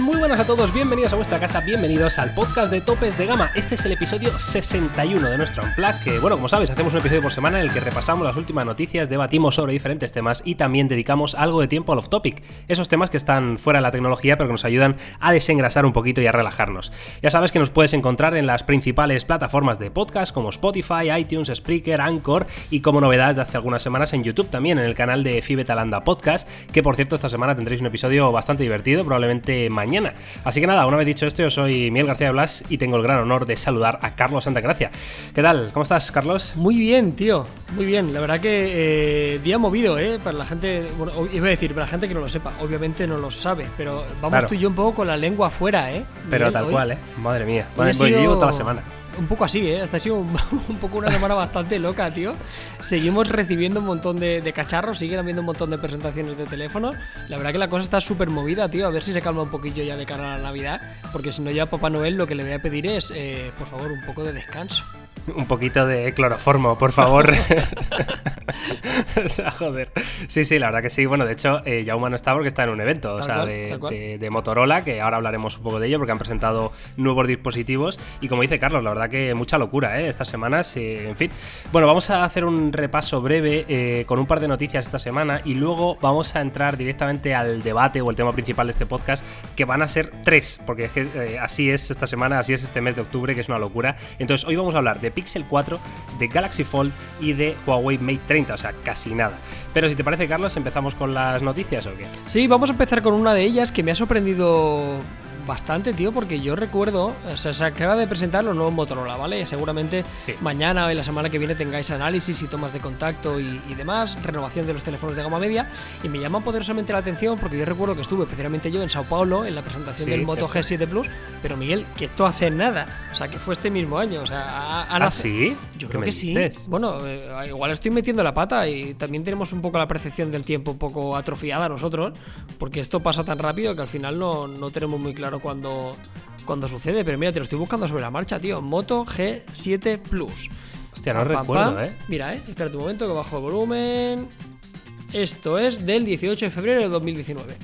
Muy buenas a todos, bienvenidos a vuestra casa, bienvenidos al podcast de Topes de Gama. Este es el episodio 61 de nuestro Unplug, que bueno, como sabes, hacemos un episodio por semana en el que repasamos las últimas noticias, debatimos sobre diferentes temas y también dedicamos algo de tiempo al off-topic, esos temas que están fuera de la tecnología pero que nos ayudan a desengrasar un poquito y a relajarnos. Ya sabes que nos puedes encontrar en las principales plataformas de podcast como Spotify, iTunes, Spreaker, Anchor y como novedades de hace algunas semanas en YouTube también, en el canal de Fibetalanda Podcast, que por cierto esta semana tendréis un episodio bastante divertido, probablemente mañana. Así que nada, una vez dicho esto, yo soy Miguel García de Blas y tengo el gran honor de saludar a Carlos Santagracia. ¿Qué tal? ¿Cómo estás, Carlos? Muy bien, tío. Muy bien. La verdad que eh, día movido, ¿eh? Para la gente, bueno, iba a decir, para la gente que no lo sepa, obviamente no lo sabe, pero vamos tú y yo un poco con la lengua afuera, ¿eh? Pero tal cual, ¿eh? Madre mía. Yo llevo toda la semana un poco así, ¿eh? Esta ha sido un, poco una semana bastante loca, tío. Seguimos recibiendo un montón de, cacharros, siguen habiendo un montón de presentaciones de teléfonos. La verdad que la cosa está súper movida, tío. A ver si se calma un poquillo ya de cara a la Navidad. Porque si no, ya Papá Noel lo que le voy a pedir es, eh, por favor, un poco de descanso un poquito de cloroformo, por favor. o sea, joder. Sí, sí, la verdad que sí. Bueno, de hecho, eh, no está porque está en un evento, o sea, de, Motorola, que ahora hablaremos un poco de ello porque han presentado nuevos dispositivos. Y como dice Carlos, la verdad que mucha locura, ¿eh? Estas semanas, eh, en fin. Bueno, vamos a hacer un repaso breve eh, con un par de noticias esta semana y luego vamos a entrar directamente al debate o el tema principal de este podcast, que van a ser tres, porque eh, así es esta semana, así es este mes de octubre, que es una locura. Entonces, hoy vamos a hablar de Pixel 4, de Galaxy Fold y de Huawei Mate 30, o sea, casi nada. Pero si te parece, Carlos, empezamos con las noticias o qué? Sí, vamos a empezar con una de ellas que me ha sorprendido bastante, tío, porque yo recuerdo, o sea, se acaba de presentar los nuevos Motorola, ¿vale? Seguramente mañana o en la semana que viene tengáis análisis y tomas de contacto y, demás, renovación de los teléfonos de gama media, y me llama poderosamente la atención porque yo recuerdo que estuve precisamente yo en Sao Paulo en la presentación del Moto G7 Plus, pero Miguel, que esto hace nada, o sea, que fue este mismo año, o sea, ¿Ah, sí? Yo creo que sí. Bueno, eh, igual estoy metiendo la pata y también tenemos un poco la percepción del tiempo un poco atrofiada nosotros, porque esto pasa tan rápido que al final no, no tenemos muy claro cuando, cuando sucede, pero mira, te lo estoy buscando sobre la marcha, tío. Moto G7 Plus. Hostia, no recuerdo, ¿eh? Mira, eh. Espérate un momento que bajo el volumen. Esto es del 18 de febrero de 2019.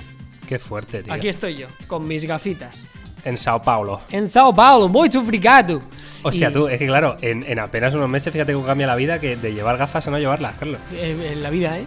Qué fuerte, tío. Aquí estoy yo, con mis gafitas. En Sao Paulo. En Sao Paulo, muy obrigado. Hostia, tú, es que claro, en, apenas unos meses, fíjate cómo cambia la vida que de llevar gafas a no llevarlas, Carlos. En, la vida, ¿eh?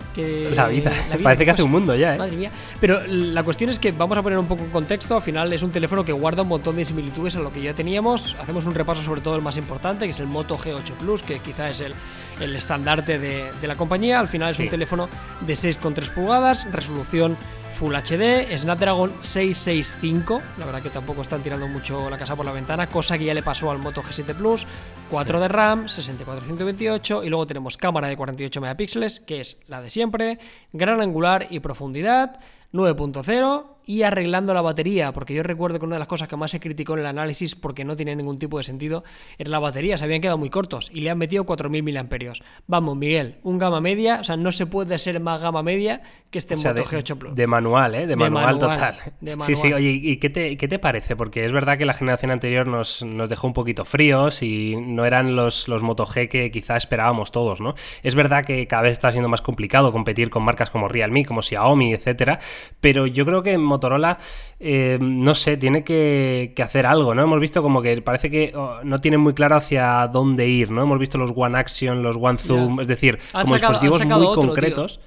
la, vida. Parece que hace un mundo ya, ¿eh? Madre mía. Pero la cuestión es que vamos a poner un poco en contexto. Al final es un teléfono que guarda un montón de similitudes a lo que ya teníamos. Hacemos un repaso sobre todo el más importante, que es el Moto G8 Plus, que quizá es el, el estandarte de, la compañía. Al final es un teléfono de 6,3 pulgadas, resolución Full HD, Snapdragon 665, la verdad que tampoco están tirando mucho la casa por la ventana, cosa que ya le pasó al Moto G7 Plus, 4 de RAM, 64-128 y luego tenemos cámara de 48 megapíxeles, que es la de siempre, gran angular y profundidad, 9.0 y arreglando la batería, porque yo recuerdo que una de las cosas que más se criticó en el análisis porque no tiene ningún tipo de sentido era la batería, se habían quedado muy cortos y le han metido 4.000 mAh. Vamos, Miguel, un gama media, o sea, no se puede ser más gama media que este Moto G8 Plus. De manual, ¿eh? De, manual, total. Sí, sí, oye, ¿y qué te, qué te, parece? Porque es verdad que la generación anterior nos, nos dejó un poquito fríos y no eran los, los Moto G que quizá esperábamos todos, ¿no? Es verdad que cada vez está siendo más complicado competir con marcas como Realme, como Xiaomi, etcétera, pero yo creo que Motorola, eh, no sé, tiene que, hacer algo, ¿no? Hemos visto como que parece que oh, no tienen muy claro hacia dónde ir, ¿no? Hemos visto los One Action, los One Zoom, es decir, como dispositivos muy concretos.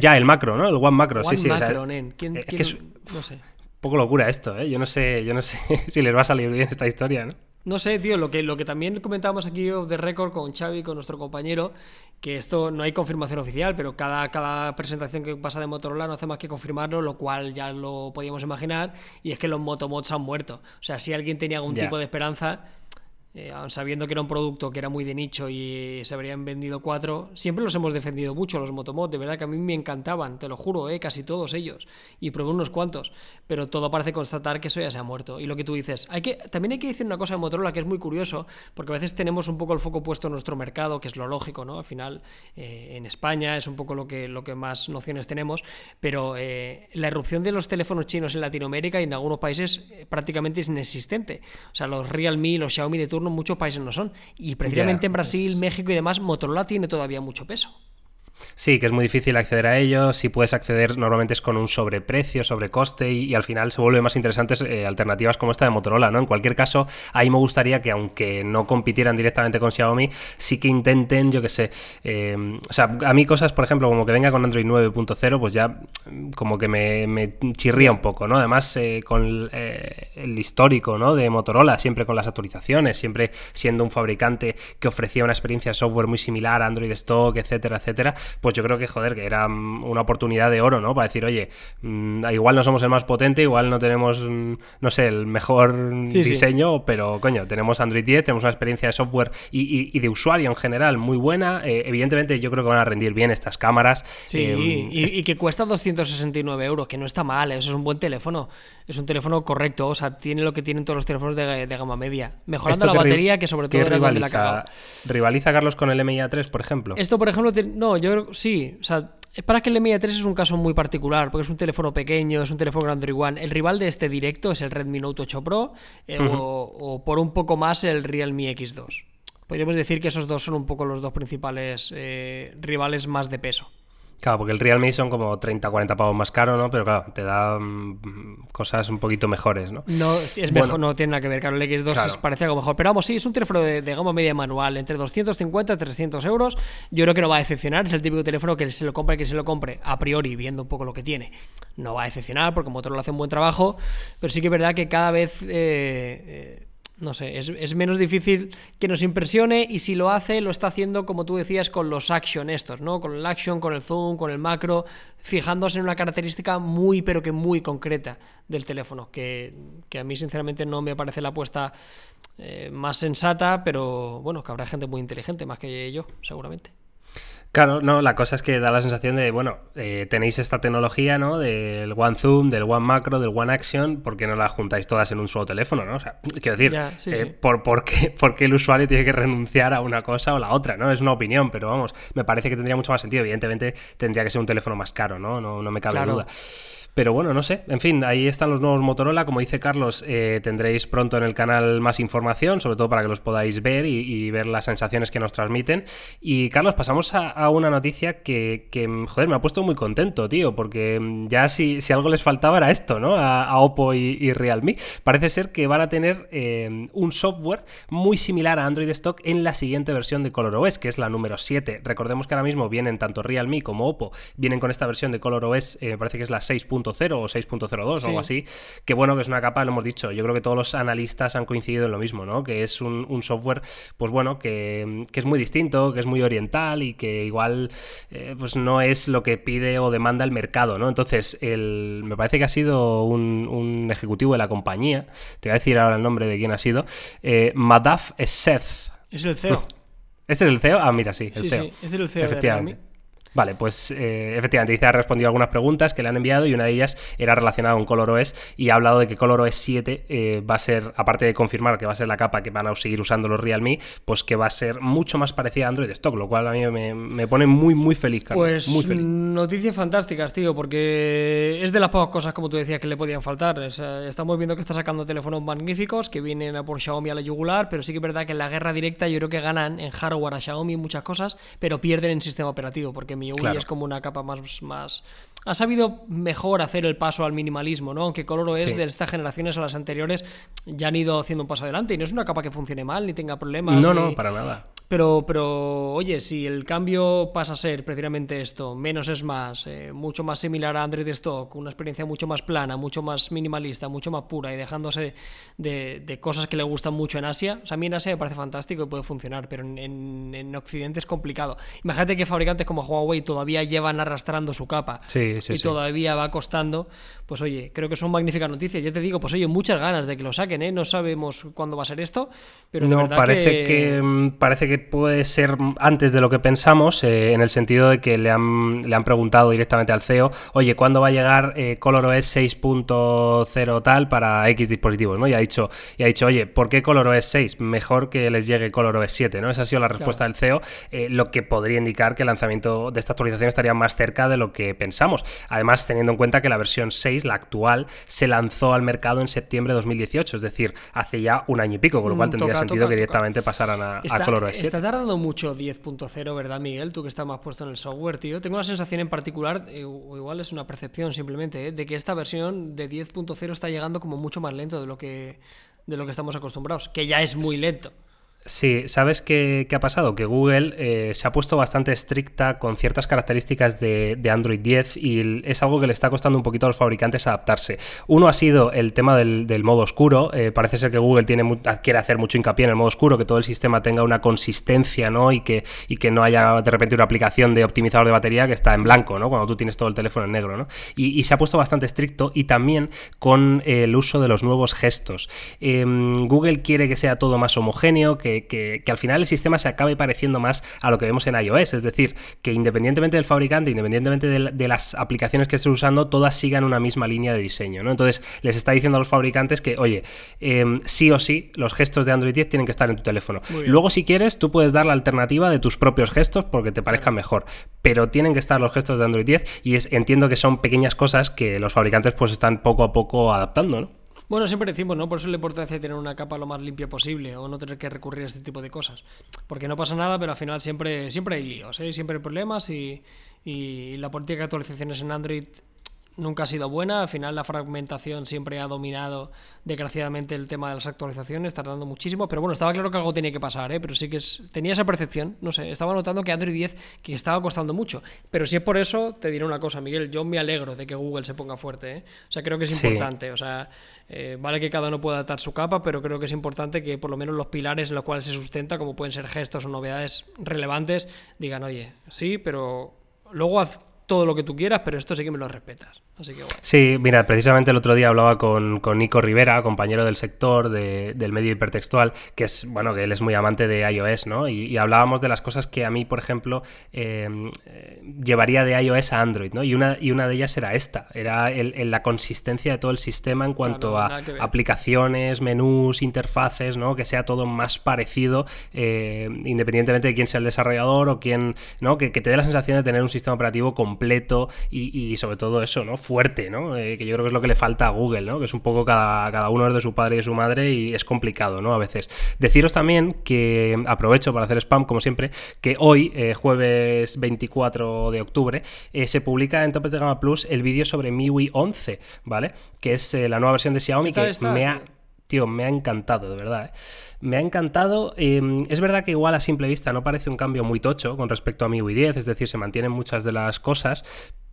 Ya, el macro, ¿no? El One Macro, sí, sí. ¿Quién, es, no sé. Un poco locura esto, ¿eh? Yo no sé, yo no sé si les va a salir bien esta historia, ¿no? No sé, tío, lo que, lo que también comentábamos aquí de récord con Xavi, con nuestro compañero, que esto no hay confirmación oficial, pero cada, cada presentación que pasa de Motorola no hace más que confirmarlo, lo cual ya lo podíamos imaginar, y es que los Motomods han muerto. O sea, si alguien tenía algún tipo de esperanza, eh, sabiendo que era un producto que era muy de nicho y se habrían vendido cuatro, siempre los hemos defendido mucho, los Motomod, de verdad que a mí me encantaban, te lo juro, eh, casi todos ellos, y probé unos cuantos, pero todo parece constatar que eso ya se ha muerto. Y lo que tú dices, hay que, también hay que decir una cosa de Motorola que es muy curioso, porque a veces tenemos un poco el foco puesto en nuestro mercado, que es lo lógico, ¿no? Al final, eh, en España es un poco lo que, lo que más nociones tenemos, pero la erupción de los teléfonos chinos en Latinoamérica y en algunos países prácticamente es inexistente. O sea, los Realme, los Xiaomi de turno, muchos países no son. Y precisamente en Brasil, México y demás, Motorola tiene todavía mucho peso. Sí, que es muy difícil acceder a ellos. Si puedes acceder, normalmente es con un sobreprecio, sobrecoste, y, y al final se vuelven más interesantes eh, alternativas como esta de Motorola, ¿no? En cualquier caso, ahí me gustaría que, aunque no compitieran directamente con Xiaomi, sí que intenten, yo qué sé. Eh, o sea, a mí cosas, por ejemplo, como que venga con Android 9.0, pues ya mm, como que me, chirría un poco, ¿no? Además, eh, con el histórico, ¿no? De Motorola, siempre con las actualizaciones, siempre siendo un fabricante que ofrecía una experiencia de software muy similar a Android Stock, etcétera, etcétera pues yo creo que, joder, que era mm, una oportunidad de oro, ¿no? Para decir, oye, mm, igual no somos el más potente, igual no tenemos, mm, no sé, el mejor diseño, pero, coño, tenemos Android 10, tenemos una experiencia de software y, de usuario en general muy buena. Eh, evidentemente, yo creo que van a rendir bien estas cámaras. Sí, em, y, que cuesta 269 euros, que no está mal, eso es un buen teléfono. Es un teléfono correcto, o sea, tiene lo que tienen todos los teléfonos de, gama media. Mejorando la batería, que sobre todo era rivaliza, la ¿Rivaliza, Carlos, con el MIA3, por ejemplo? Esto, por ejemplo, no, yo sí. O sea, para que el Mi 3 es un caso muy particular, porque es un teléfono pequeño, es un teléfono Android One. El rival de este directo es el Redmi Note 8 Pro eh, o, por un poco más el Realme X2. Podríamos decir que esos dos son un poco los dos principales eh, rivales más de peso. Claro, porque el Realme son como 30 40 pavos más caro, ¿no? Pero claro, te da mm, cosas un poquito mejores, ¿no? No, es mejor, no tiene nada que ver. Claro, el X2 parece algo mejor. Pero vamos, sí, es un teléfono de, gama media manual, entre 250 y 300 euros. Yo creo que no va a decepcionar. Es el típico teléfono que se lo compre, que se lo compre a priori, viendo un poco lo que tiene. No va a decepcionar porque Motorola hace un buen trabajo. Pero sí que es verdad que cada vez. Eh, eh, no sé, es, menos difícil que nos impresione y si lo hace, lo está haciendo como tú decías con los action estos, ¿no? Con el action, con el zoom, con el macro, fijándose en una característica muy pero que muy concreta del teléfono, que, a mí sinceramente no me parece la apuesta eh, más sensata, pero bueno, que habrá gente muy inteligente más que yo, seguramente. Claro, no, la cosa es que da la sensación de, bueno, eh, tenéis esta tecnología, ¿no? Del One Zoom, del One Macro, del One Action, ¿por qué no la juntáis todas en un solo teléfono, ¿no? O sea, quiero decir, eh, Por, por, qué, por, qué, el usuario tiene que renunciar a una cosa o la otra, ¿no? Es una opinión, pero vamos, me parece que tendría mucho más sentido. Evidentemente, tendría que ser un teléfono más caro, ¿no? No, no me cabe duda. Pero bueno, no sé. En fin, ahí están los nuevos Motorola. Como dice Carlos, eh, tendréis pronto en el canal más información, sobre todo para que los podáis ver y, ver las sensaciones que nos transmiten. Y Carlos, pasamos a, una noticia que, joder, me ha puesto muy contento, tío, porque mm, ya si, si algo les faltaba era esto, ¿no? A, Oppo y, Realme. Parece ser que van a tener eh, un software muy similar a Android Stock en la siguiente versión de ColorOS, que es la número 7. Recordemos que ahora mismo vienen tanto Realme como Oppo, vienen con esta versión de ColorOS, eh, parece que es la 6. 0 o 6.02 o algo así. Que bueno, que es una capa, lo hemos dicho. Yo creo que todos los analistas han coincidido en lo mismo, ¿no? Que es un, software, pues bueno, que, es muy distinto, que es muy oriental y que igual eh, pues no es lo que pide o demanda el mercado, ¿no? Entonces, el, me parece que ha sido un, ejecutivo de la compañía, te voy a decir ahora el nombre de quién ha sido, eh, Madaf Seth. Es el CEO. ¿Este es el CEO? Ah, mira, sí, el CEO. Sí, es el CEO Efectivamente. Vale, pues eh, efectivamente, dice ha respondido algunas preguntas que le han enviado y una de ellas era relacionada con ColorOS y ha hablado de que ColorOS 7 eh, va a ser, aparte de confirmar que va a ser la capa que van a seguir usando los Realme, pues que va a ser mucho más parecida a Android Stock, lo cual a mí me, pone muy, muy feliz, Pues muy feliz. noticias fantásticas, tío, porque es de las pocas cosas, como tú decías, que le podían faltar. estamos viendo que está sacando teléfonos magníficos que vienen a por Xiaomi a la yugular, pero sí que es verdad que en la guerra directa yo creo que ganan en hardware a Xiaomi muchas cosas, pero pierden en sistema operativo, porque mi es como una capa más, más... Ha sabido mejor hacer el paso al minimalismo, ¿no? Aunque Coloro es de estas generaciones a las anteriores ya han ido haciendo un paso adelante y no es una capa que funcione mal ni tenga problemas. No, no, para nada. Pero, pero, oye, si el cambio pasa a ser precisamente esto, menos es más, eh, mucho más similar a Android Stock, una experiencia mucho más plana, mucho más minimalista, mucho más pura y dejándose de, cosas que le gustan mucho en Asia, o sea, a mí en Asia me parece fantástico y puede funcionar, pero en, en, Occidente es complicado. Imagínate que fabricantes como Huawei todavía llevan arrastrando su capa y todavía va costando, pues oye, creo que son magníficas noticias. Ya te digo, pues oye, muchas ganas de que lo saquen, ¿eh? No sabemos cuándo va a ser esto, pero no, parece que... Mm, parece que puede ser antes de lo que pensamos, eh, en el sentido de que le han, le han preguntado directamente al CEO, oye, ¿cuándo va a llegar eh, ColorOS 6.0 tal para X dispositivos? ¿no? Y ha dicho, y ha dicho, oye, ¿por qué ColorOS 6? Mejor que les llegue ColorOS 7, ¿no? Esa ha sido la respuesta del CEO, eh, lo que podría indicar que el lanzamiento de esta actualización estaría más cerca de lo que pensamos. Además, teniendo en cuenta que la versión 6, la actual, se lanzó al mercado en septiembre de 2018, es decir, hace ya un año y pico, con lo mm, cual tendría sentido que directamente pasaran a, está, ColorOS 7. Está tardando mucho 10.0, ¿verdad, Miguel? Tú que estás más puesto en el software, tío. Tengo la sensación en particular, eh, o igual es una percepción simplemente, eh, de que esta versión de 10.0 está llegando como mucho más lento de lo que de lo que estamos acostumbrados, que ya es muy lento. Sí, ¿sabes qué, ha pasado? Que Google eh, se ha puesto bastante estricta con ciertas características de, Android 10 y es algo que le está costando un poquito a los fabricantes adaptarse. Uno ha sido el tema del, modo oscuro. Eh, parece ser que Google tiene, quiere hacer mucho hincapié en el modo oscuro, que todo el sistema tenga una consistencia ¿no? y, que, y que no haya de repente una aplicación de optimizador de batería que está en blanco, ¿no? cuando tú tienes todo el teléfono en negro. ¿no? Y, se ha puesto bastante estricto y también con el uso de los nuevos gestos. Em, Google quiere que sea todo más homogéneo, que que, al final el sistema se acabe pareciendo más a lo que vemos en iOS. Es decir, que independientemente del fabricante, independientemente de, las aplicaciones que estés usando, todas sigan una misma línea de diseño. ¿no? Entonces, les está diciendo a los fabricantes que, oye, em, sí o sí, los gestos de Android 10 tienen que estar en tu teléfono. Luego, si quieres, tú puedes dar la alternativa de tus propios gestos porque te parezcan mejor. Pero tienen que estar los gestos de Android 10 y es, entiendo que son pequeñas cosas que los fabricantes pues están poco a poco adaptando, ¿no? Bueno, siempre decimos, ¿no? Por eso la importancia de tener una capa lo más limpia posible o no tener que recurrir a este tipo de cosas. Porque no pasa nada, pero al final siempre, siempre hay líos, ¿eh? siempre hay problemas y, y la política de actualizaciones en Android nunca ha sido buena. Al final la fragmentación siempre ha dominado desgraciadamente el tema de las actualizaciones, tardando muchísimo. Pero bueno, estaba claro que algo tenía que pasar, ¿eh? pero sí que tenía esa percepción. No sé, estaba notando que Android 10 que estaba costando mucho. Pero si es por eso, te diré una cosa, Miguel. Yo me alegro de que Google se ponga fuerte. ¿eh? O sea, creo que es importante. O sea, eh, vale que cada uno pueda adaptar su capa, pero creo que es importante que por lo menos los pilares en los cuales se sustenta, como pueden ser gestos o novedades relevantes, digan, oye, sí, pero luego haz todo lo que tú quieras, pero esto sí que me lo respetas. Sí, mira, precisamente el otro día hablaba con, Nico Rivera, compañero del sector del medio hipertextual, que es, bueno, que él es muy amante de iOS, ¿no? Y, hablábamos de las cosas que a mí, por ejemplo, em, eh, llevaría de iOS a Android, ¿no? Y una, y una de ellas era esta, era el, la consistencia de todo el sistema en cuanto a aplicaciones, menús, interfaces, ¿no? Que sea todo más parecido, eh, independientemente de quién sea el desarrollador o quién, ¿no? Que, te dé la sensación de tener un sistema operativo completo y, y sobre todo eso, ¿no? fuerte, ¿no? Eh, que yo creo que es lo que le falta a Google, ¿no? Que es un poco cada, cada uno es de su padre y de su madre y es complicado, ¿no? A veces. Deciros también que aprovecho para hacer spam, como siempre, que hoy, eh, jueves 24 de octubre, eh, se publica en Topes de Gama Plus el vídeo sobre MIUI 11, ¿vale? Que es la nueva versión de Xiaomi que me ha... Tío, me ha encantado, de verdad. Me ha encantado. Em, es verdad que igual a simple vista no parece un cambio muy tocho con respecto a MIUI 10, es decir, se mantienen muchas de las cosas,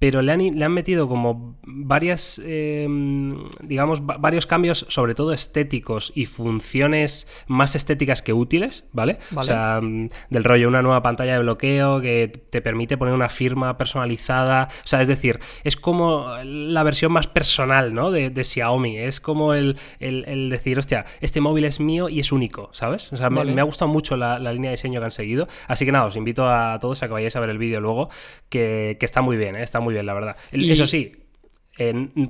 pero le han, le han metido como varias, em, digamos, varios cambios, sobre todo estéticos y funciones más estéticas que útiles, ¿vale? O sea, mm, del rollo una nueva pantalla de bloqueo que te permite poner una firma personalizada, o sea, es decir, es como la versión más personal, ¿no? De, Xiaomi, es como el, decir, hostia, este móvil es mío y es único, ¿sabes? O sea, me, ha gustado mucho la, línea de diseño que han seguido, así que nada, os invito a todos a que vayáis a ver el vídeo luego, que, que está muy bien, ¿eh? está muy bien, la verdad. Eso sí,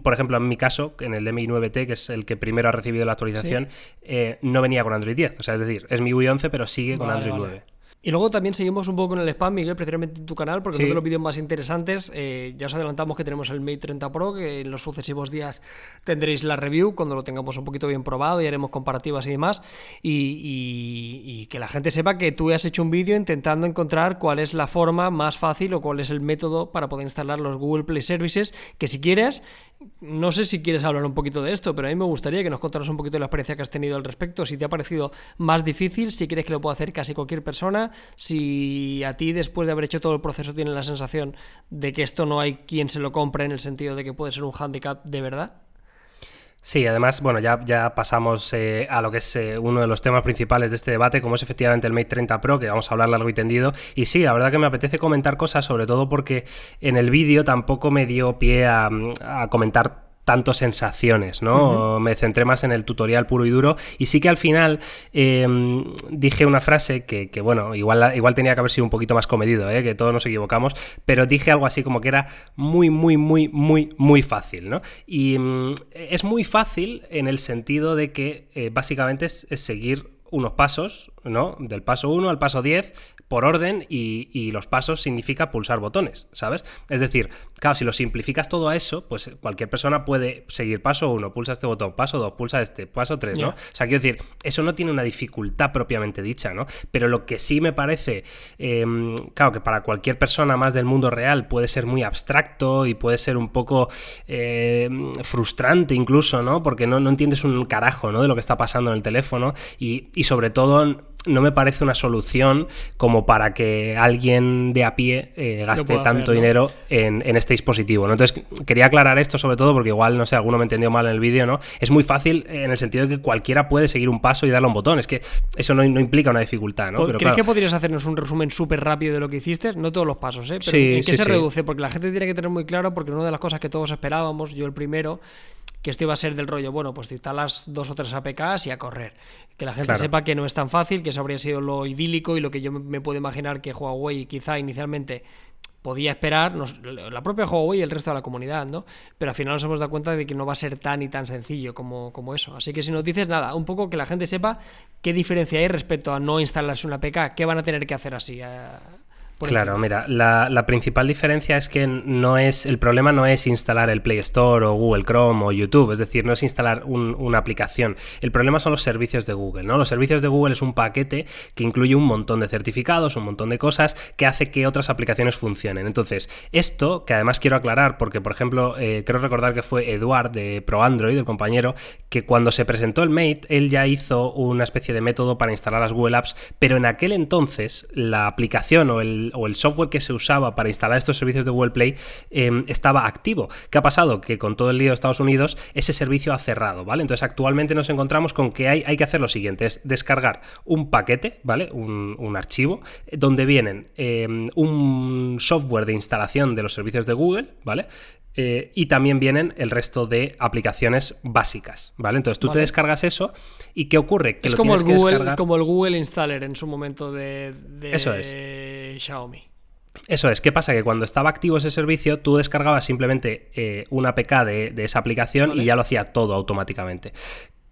por ejemplo, en mi caso, en el MI 9T, que es el que primero ha recibido la actualización, eh, no venía con Android 10. O sea, es decir, es mi UI 11, pero sigue con Android 9. Y luego también seguimos un poco con el spam, Miguel, precisamente en tu canal, porque uno de los vídeos más interesantes, eh, ya os adelantamos que tenemos el Mate 30 Pro, que en los sucesivos días tendréis la review cuando lo tengamos un poquito bien probado y haremos comparativas y demás. Y, que la gente sepa que tú has hecho un vídeo intentando encontrar cuál es la forma más fácil o cuál es el método para poder instalar los Google Play Services, que si quieres no sé si quieres hablar un poquito de esto, pero a mí me gustaría que nos contaras un poquito de la experiencia que has tenido al respecto, si te ha parecido más difícil, si crees que lo puede hacer casi cualquier persona, si a ti después de haber hecho todo el proceso tienes la sensación de que esto no hay quien se lo compre en el sentido de que puede ser un handicap de verdad. Sí, además, bueno, ya, ya pasamos eh, a lo que es eh, uno de los temas principales de este debate, como es efectivamente el Mate 30 Pro, que vamos a hablar largo y tendido. Y sí, la verdad que me apetece comentar cosas, sobre todo porque en el vídeo tampoco me dio pie a, a comentar tanto sensaciones, ¿no? Me centré más en el tutorial puro y duro y sí que al final em, dije una frase que, bueno, igual, igual tenía que haber sido un poquito más comedido, ¿eh? que todos nos equivocamos, pero dije algo así como que era muy, muy, muy, muy, muy fácil, ¿no? Y mm, es muy fácil en el sentido de que eh, básicamente es seguir unos pasos ¿no? Del paso 1 al paso 10 por orden y, los pasos significa pulsar botones, ¿sabes? Es decir, claro, si lo simplificas todo a eso, pues cualquier persona puede seguir paso 1, pulsa este botón, paso 2, pulsa este, paso 3, ¿no? O sea, quiero decir, eso no tiene una dificultad propiamente dicha, ¿no? Pero lo que sí me parece, em, claro, que para cualquier persona más del mundo real puede ser muy abstracto y puede ser un poco em, frustrante incluso, ¿no? Porque no, no, entiendes un carajo, ¿no? De lo que está pasando en el teléfono y, y sobre todo no me parece una solución como para que alguien de a pie eh, gaste tanto dinero en, este dispositivo. ¿no? Entonces, quería aclarar esto sobre todo porque igual, no sé, alguno me entendió mal en el vídeo, ¿no? Es muy fácil en el sentido de que cualquiera puede seguir un paso y darle a un botón. Es que eso no, implica una dificultad, ¿no? ¿Crees que podrías hacernos un resumen súper rápido de lo que hiciste? No todos los pasos, ¿eh? Pero ¿en qué se reduce? Porque la gente tiene que tener muy claro, porque una de las cosas que todos esperábamos, yo el primero, que esto iba a ser del rollo, bueno, pues te instalas dos o tres APKs y a correr. Que la gente sepa que no es tan fácil, que eso habría sido lo idílico y lo que yo me puedo imaginar que Huawei quizá inicialmente podía esperar, la propia Huawei y el resto de la comunidad, ¿no? Pero al final nos hemos dado cuenta de que no va a ser tan y tan sencillo como, como eso. Así que si nos dices nada, un poco que la gente sepa qué diferencia hay respecto a no instalarse una APK, qué van a tener que hacer así. Claro, mira, la, principal diferencia es que no es el problema no es instalar el Play Store o Google Chrome o YouTube, es decir, no es instalar una aplicación. El problema son los servicios de Google, ¿no? Los servicios de Google es un paquete que incluye un montón de certificados, un montón de cosas que hace que otras aplicaciones funcionen. Entonces, esto, que además quiero aclarar, porque por ejemplo, eh, quiero recordar que fue Eduard de Pro Android, el compañero, que cuando se presentó el Mate, él ya hizo una especie de método para instalar las Google Apps, pero en aquel entonces la aplicación o el o el software que se usaba para instalar estos servicios de Google Play em, estaba activo. ¿Qué ha pasado? Que con todo el lío de Estados Unidos ese servicio ha cerrado, ¿vale? Entonces actualmente nos encontramos con que hay, hay que hacer lo siguiente, es descargar un paquete, ¿vale? Un, archivo donde vienen em, un software de instalación de los servicios de Google, ¿vale? Eh, y también vienen el resto de aplicaciones básicas, ¿vale? Entonces tú te descargas eso y ¿qué ocurre? Que es como, el Google, como el Google Installer en su momento de, eso es. Xiaomi. Eso es, ¿qué pasa? Que cuando estaba activo ese servicio, tú descargabas simplemente eh, una APK de, esa aplicación y ya lo hacía todo automáticamente.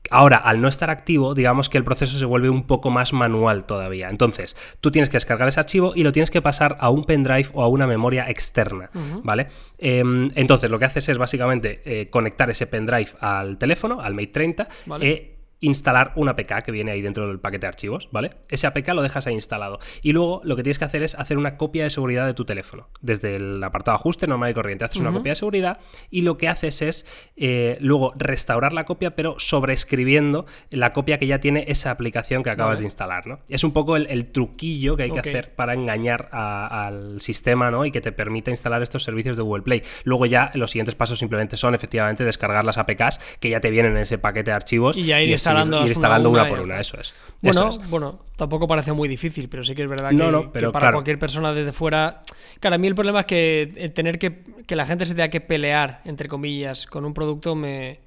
Ahora, al no estar activo, digamos que el proceso se vuelve un poco más manual todavía. Entonces, tú tienes que descargar ese archivo y lo tienes que pasar a un pendrive o a una memoria externa, ¿vale? Em, entonces, lo que haces es básicamente eh, conectar ese pendrive al teléfono, al Mate 30, ¿Vale? Instalar un APK que viene ahí dentro del paquete de archivos, ¿vale? Ese APK lo dejas ahí instalado. Y luego lo que tienes que hacer es hacer una copia de seguridad de tu teléfono. Desde el apartado ajuste normal y corriente, haces una copia de seguridad y lo que haces es eh, luego restaurar la copia, pero sobreescribiendo la copia que ya tiene esa aplicación que acabas de instalar, ¿no? Es un poco el, truquillo que hay que hacer para engañar al sistema, ¿no? Y que te permita instalar estos servicios de Google Play. Luego ya los siguientes pasos simplemente son efectivamente descargar las APKs que ya te vienen en ese paquete de archivos. Y ya instalando, instalando una, por una, eso es. Bueno, bueno, tampoco parece muy difícil, pero sí que es verdad que, pero para cualquier persona desde fuera. Claro, a mí el problema es que tener que que la gente se tenga que pelear, entre comillas, con un producto me,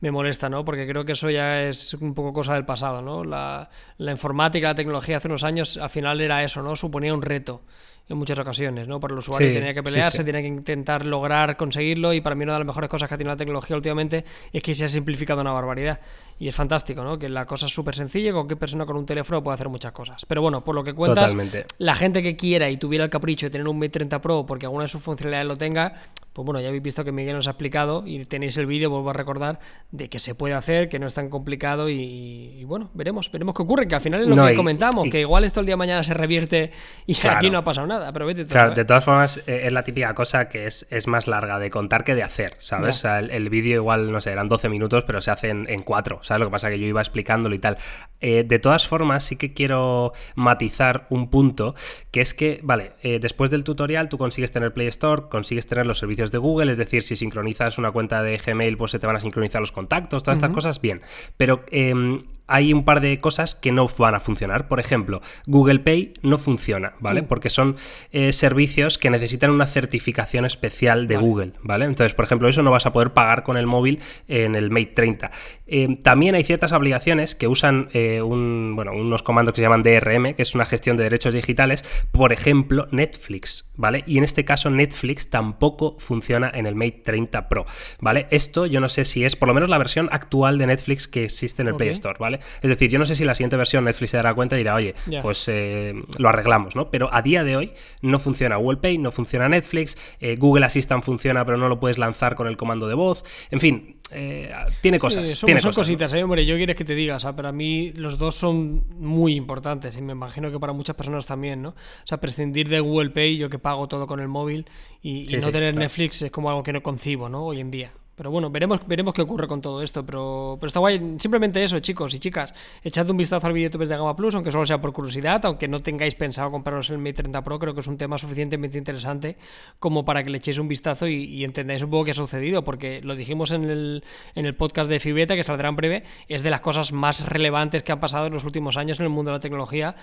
me molesta, ¿no? Porque creo que eso ya es un poco cosa del pasado, ¿no? La, la informática, la tecnología hace unos años al final era eso, ¿no? Suponía un reto en muchas ocasiones, ¿no? Para el usuario tenía que pelearse, tenía que intentar lograr conseguirlo y para mí una de las mejores cosas que ha tenido la tecnología últimamente es que se ha simplificado una barbaridad y es fantástico, ¿no? Que la cosa es súper sencilla, cualquier persona con un teléfono puede hacer muchas cosas. Pero bueno, por lo que cuentas, la gente que quiera y tuviera el capricho de tener un Mate 30 Pro porque alguna de sus funcionalidades lo tenga, pues bueno, ya habéis visto que Miguel nos ha explicado y tenéis el vídeo, vuelvo a recordar, de que se puede hacer, que no es tan complicado y, bueno, veremos, veremos qué ocurre, que al final es lo que comentamos, que igual esto el día de mañana se revierte y aquí no ha pasado nada, pero vete Claro, de todas formas eh, es la típica cosa que es, es más larga de contar que de hacer, ¿sabes? O sea, el, vídeo igual, no sé, eran 12 minutos, pero se hace en, en 4, ¿sabes? Lo que pasa que yo iba explicándolo y tal. Eh, de todas formas, sí que quiero matizar un punto, que es que, vale, eh, después del tutorial tú consigues tener Play Store, consigues tener los servicios de Google, es decir, si sincronizas una cuenta de Gmail, pues se te van a sincronizar los contactos, todas estas cosas, bien. Pero em, hay un par de cosas que no van a funcionar. Por ejemplo, Google Pay no funciona, ¿vale? Mm. Porque son eh, servicios que necesitan una certificación especial de Google, ¿vale? Entonces, por ejemplo, eso no vas a poder pagar con el móvil en el Mate 30. Eh, también hay ciertas aplicaciones que usan eh, un, bueno, unos comandos que se llaman DRM, que es una gestión de derechos digitales. Por ejemplo, Netflix, ¿vale? Y en este caso Netflix tampoco funciona en el Mate 30 Pro, ¿vale? Esto yo no sé si es por lo menos la versión actual de Netflix que existe en el Play Store, ¿vale? Es decir, yo no sé si la siguiente versión Netflix se dará cuenta y dirá, oye, pues eh, lo arreglamos, ¿no? Pero a día de hoy no funciona Google Pay, no funciona Netflix, eh, Google Assistant funciona pero no lo puedes lanzar con el comando de voz, en fin, eh, tiene cosas. son, tiene cositas, ¿eh? hombre. Yo quieres que te diga, o sea, para mí los dos son muy importantes y me imagino que para muchas personas también, ¿no? O sea, prescindir de Google Pay, yo que pago todo con el móvil y, no tener Netflix es como algo que no concibo, ¿no? Hoy en día. Pero bueno, veremos, veremos qué ocurre con todo esto. Pero, pero está guay. Simplemente eso, chicos y chicas. Echad un vistazo al vídeo de Gama Plus, aunque solo sea por curiosidad, aunque no tengáis pensado compraros el Mate 30 Pro. Creo que es un tema suficientemente interesante como para que le echéis un vistazo y, entendáis un poco qué ha sucedido. Porque lo dijimos en el, en el podcast de Fibeta, que saldrá en breve, es de las cosas más relevantes que han pasado en los últimos años en el mundo de la tecnología,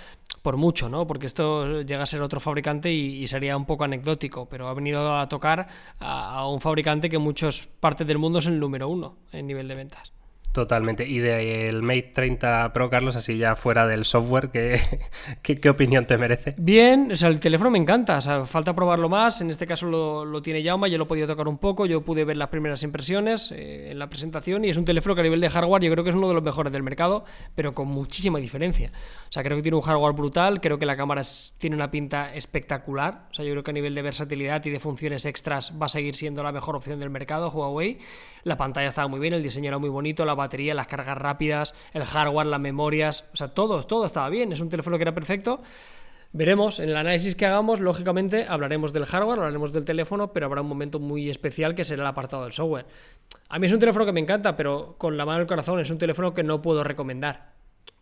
por mucho, ¿no? Porque esto llega a ser otro fabricante y, sería un poco anecdótico, pero ha venido a tocar a, a un fabricante que muchos partes del mundo es el número uno en nivel de ventas. Totalmente. Y del Mate 30 Pro, Carlos, así ya fuera del software, ¿qué, qué, opinión te merece? Bien, o sea, el teléfono me encanta, o sea, falta probarlo más, en este caso lo, tiene Yauma, yo lo he podido tocar un poco, yo pude ver las primeras impresiones eh, en la presentación y es un teléfono que a nivel de hardware yo creo que es uno de los mejores del mercado, pero con muchísima diferencia. O sea, creo que tiene un hardware brutal, creo que la cámara tiene una pinta espectacular, o sea, yo creo que a nivel de versatilidad y de funciones extras va a seguir siendo la mejor opción del mercado, Huawei. La pantalla estaba muy bien, el diseño era muy bonito, la batería, las cargas rápidas, el hardware, las memorias, o sea, todo, todo estaba bien. Es un teléfono que era perfecto. Veremos, en el análisis que hagamos, lógicamente hablaremos del hardware, hablaremos del teléfono, pero habrá un momento muy especial que será el apartado del software. A mí es un teléfono que me encanta, pero con la mano el corazón es un teléfono que no puedo recomendar.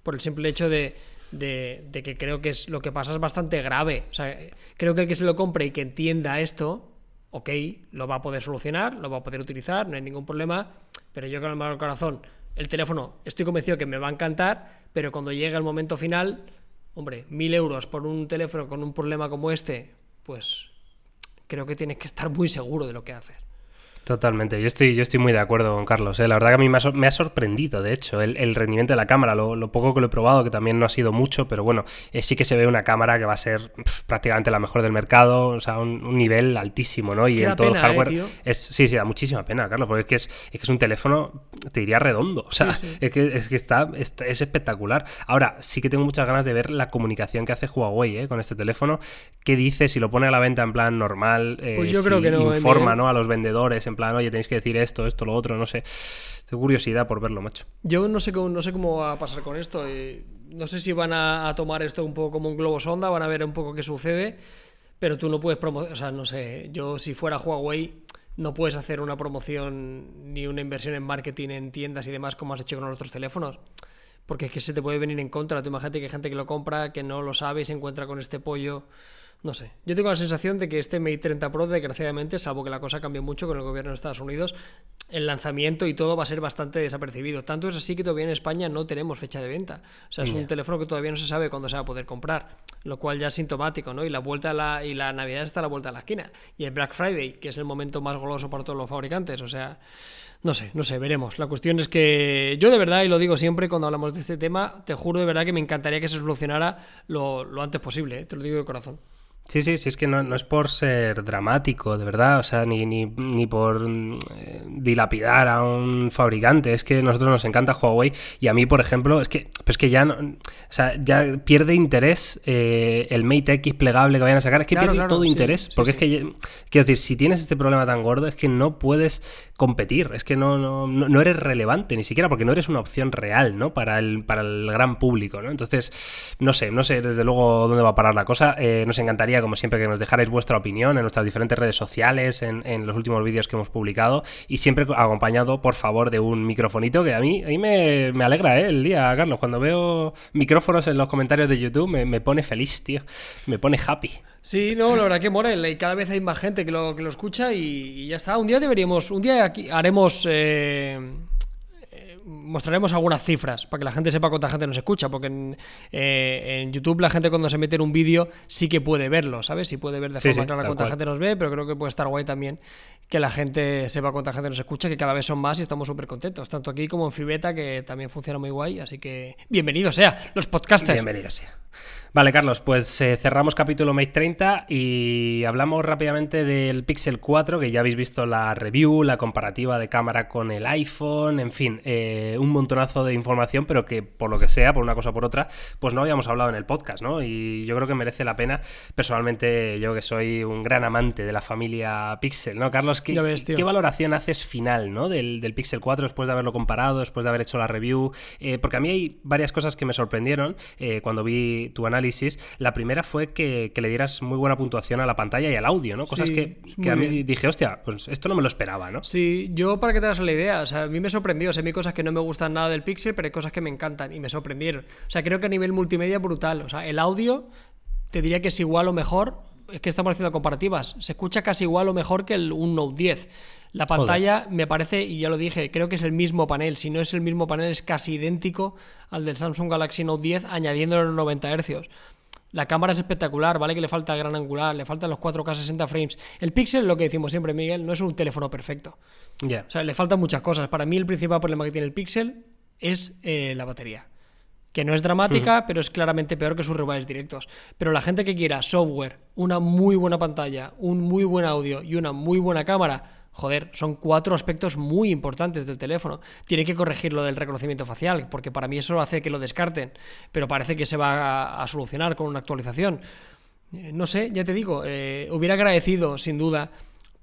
Por el simple hecho de, que creo que es lo que pasa es bastante grave. O sea, creo que el que se lo compre y que entienda esto, ok, lo va a poder solucionar, lo va a poder utilizar, no hay ningún problema, pero yo con el mal corazón, el teléfono estoy convencido que me va a encantar, pero cuando llegue el momento final, hombre, mil euros por un teléfono con un problema como este, pues creo que tienes que estar muy seguro de lo que haces. Totalmente, yo estoy, yo estoy muy de acuerdo con Carlos. ¿eh? La verdad que a mí me ha, sorprendido, de hecho, el, rendimiento de la cámara. Lo, poco que lo he probado, que también no ha sido mucho, pero bueno, eh, sí que se ve una cámara que va a ser prácticamente la mejor del mercado, o sea, un, nivel altísimo, ¿no? Y en todo el ¿eh, hardware. es, sí, sí, da muchísima pena, Carlos, porque es que es, es, que es un teléfono, te diría redondo. O sea, Es, que, es que está, es, espectacular. Ahora, sí que tengo muchas ganas de ver la comunicación que hace Huawei con este teléfono. ¿Qué dice? Si lo pone a la venta en plan normal, pues yo creo que no, informa ¿no? a los vendedores en plan, oye, tenéis que decir esto, esto, lo otro, no sé. Tengo curiosidad por verlo, macho. Yo no sé cómo, no sé cómo va a pasar con esto. No sé si van a, tomar esto un poco como un globo sonda, van a ver un poco qué sucede, pero tú no puedes promocionar, o sea, no sé, yo si fuera Huawei no puedes hacer una promoción ni una inversión en marketing en tiendas y demás como has hecho con los otros teléfonos. Porque es que se te puede venir en contra. Tú imagínate que hay gente que lo compra, que no lo sabe y se encuentra con este pollo. No sé. Yo tengo la sensación de que este Mate 30 Pro, desgraciadamente, salvo que la cosa cambie mucho con el gobierno de Estados Unidos, el lanzamiento y todo va a ser bastante desapercibido. Tanto es así que todavía en España no tenemos fecha de venta. O sea, es un teléfono que todavía no se sabe cuándo se va a poder comprar, lo cual ya es sintomático, ¿no? Y la vuelta a la, y la Navidad está a la vuelta a la esquina. Y el Black Friday, que es el momento más goloso para todos los fabricantes. O sea, no sé, no sé, veremos. La cuestión es que yo de verdad, y lo digo siempre cuando hablamos de este tema, te juro de verdad que me encantaría que se solucionara lo, lo antes posible, ¿eh? te lo digo de corazón. Sí, sí, sí, es que no, es por ser dramático, de verdad, o sea, ni, ni, ni por eh, dilapidar a un fabricante, es que a nosotros nos encanta Huawei y a mí, por ejemplo, es que, pues que ya, no, o sea, ya pierde interés eh, el Mate X plegable que vayan a sacar, es que pierde todo interés, porque es que, quiero decir, si tienes este problema tan gordo, es que no puedes competir, es que no, no, no eres relevante ni siquiera, porque no eres una opción real, ¿no? Para el, para el gran público, ¿no? Entonces, no sé, no sé desde luego dónde va a parar la cosa, eh, nos encantaría como siempre, que nos dejarais vuestra opinión en nuestras diferentes redes sociales, en, los últimos vídeos que hemos publicado y siempre acompañado, por favor, de un microfonito que a mí, a mí me, alegra ¿eh? el día, Carlos. Cuando veo micrófonos en los comentarios de YouTube me, pone feliz, tío. Me pone happy. Sí, no, la verdad que mola y cada vez hay más gente que lo, que lo escucha y, ya está. Un día deberíamos, un día aquí haremos... Eh, mostraremos algunas cifras para que la gente sepa cuánta gente nos escucha, porque en, eh, YouTube la gente cuando se mete en un vídeo sí que puede verlo, ¿sabes? Sí puede ver de forma clara cuánta gente nos ve, pero creo que puede estar guay también que la gente sepa cuánta gente nos escucha, que cada vez son más y estamos súper contentos, tanto aquí como en Fibeta, que también funciona muy guay, así que bienvenido sea, los podcasters. Bienvenido sea. Vale, Carlos, pues eh, cerramos capítulo Mate 30 y hablamos rápidamente del Pixel 4, que ya habéis visto la review, la comparativa de cámara con el iPhone, en fin, eh, un montonazo de información, pero que por lo que sea, por una cosa o por otra, pues no habíamos hablado en el podcast, ¿no? Y yo creo que merece la pena, personalmente, yo que soy un gran amante de la familia Pixel, ¿no? Carlos, ¿qué, ¿qué valoración haces final, ¿no? Del, Pixel 4 después de haberlo comparado, después de haber hecho la review? Eh, porque a mí hay varias cosas que me sorprendieron cuando vi tu análisis la primera fue que, le dieras muy buena puntuación a la pantalla y al audio, ¿no? Cosas que, a mí dije, hostia, pues esto no me lo esperaba, ¿no? Sí, yo para que te hagas la idea, o sea, a mí me sorprendió, o sea, hay cosas que no me gustan nada del Pixel, pero hay cosas que me encantan y me sorprendieron. O sea, creo que a nivel multimedia brutal, o sea, el audio te diría que es igual o mejor, es que estamos haciendo comparativas, se escucha casi igual o mejor que el un Note 10. La pantalla me parece, y ya lo dije, creo que es el mismo panel. Si no es el mismo panel, es casi idéntico al del Samsung Galaxy Note 10, añadiéndole los 90 Hz. La cámara es espectacular, vale que le falta gran angular, le faltan los 4K 60 frames. El Pixel, lo que decimos siempre, Miguel, no es un teléfono perfecto. O sea, le faltan muchas cosas. Para mí el principal problema que tiene el Pixel es eh, la batería. Que no es dramática, pero es claramente peor que sus rivales directos. Pero la gente que quiera software, una muy buena pantalla, un muy buen audio y una muy buena cámara, joder, son cuatro aspectos muy importantes del teléfono. Tiene que corregir lo del reconocimiento facial, porque para mí eso hace que lo descarten, pero parece que se va a, solucionar con una actualización. Eh, no sé, ya te digo, eh, hubiera agradecido, sin duda,